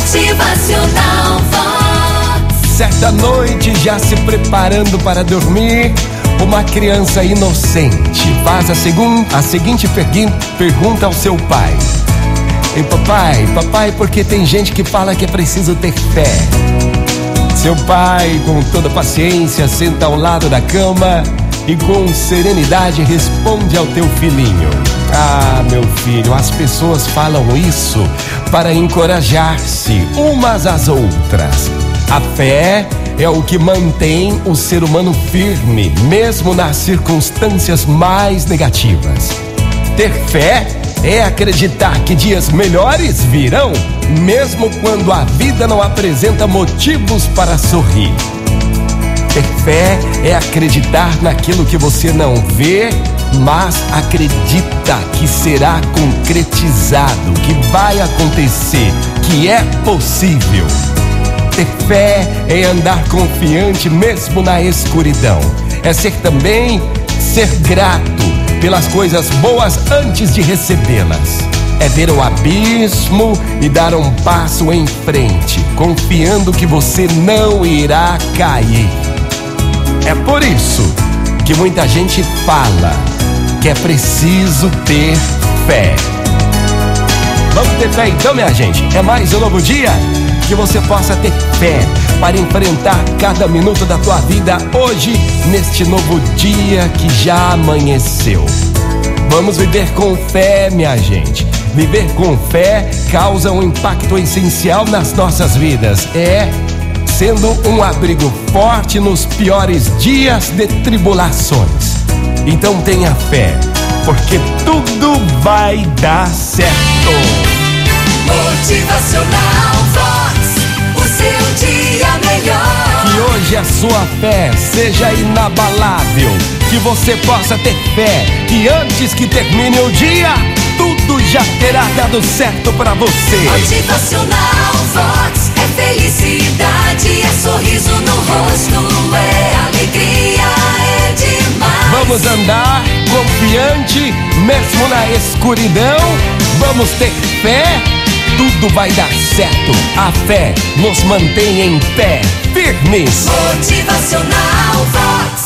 Motivacional Vox. Certa noite, já se preparando para dormir, uma criança inocente faz a, segun, a seguinte pergun- pergunta ao seu pai: Ei, papai, papai, porque tem gente que fala que é preciso ter fé. Seu pai, com toda paciência, senta ao lado da cama e com serenidade responde ao teu filhinho: Ah, meu filho, as pessoas falam isso para encorajar-se umas às outras. A fé é o que mantém o ser humano firme, mesmo nas circunstâncias mais negativas. Ter fé é acreditar que dias melhores virão, mesmo quando a vida não apresenta motivos para sorrir. Ter fé é acreditar naquilo que você não vê, mas acredita que será concretizado, que vai acontecer, que é possível. Ter fé é andar confiante mesmo na escuridão. É ser também ser grato pelas coisas boas antes de recebê-las. É ver o abismo e dar um passo em frente, confiando que você não irá cair. É por isso que muita gente fala que é preciso ter fé. Vamos ter fé então, minha gente? É mais um novo dia que você possa ter fé para enfrentar cada minuto da tua vida hoje, neste novo dia que já amanheceu. Vamos viver com fé, minha gente. Viver com fé causa um impacto essencial nas nossas vidas. É sendo um abrigo forte nos piores dias de tribulações. Então tenha fé, porque tudo vai dar certo. Motivacional Vox. O seu dia melhor. Que hoje a sua fé seja inabalável. Que você possa ter fé. Que antes que termine o dia, tudo já terá dado certo para você. Motivacional Vox. É felicidade, rosto, é alegria, é demais. Vamos andar confiante, mesmo na escuridão. Vamos ter fé, tudo vai dar certo. A fé nos mantém em pé, firmes. Motivacional Vox.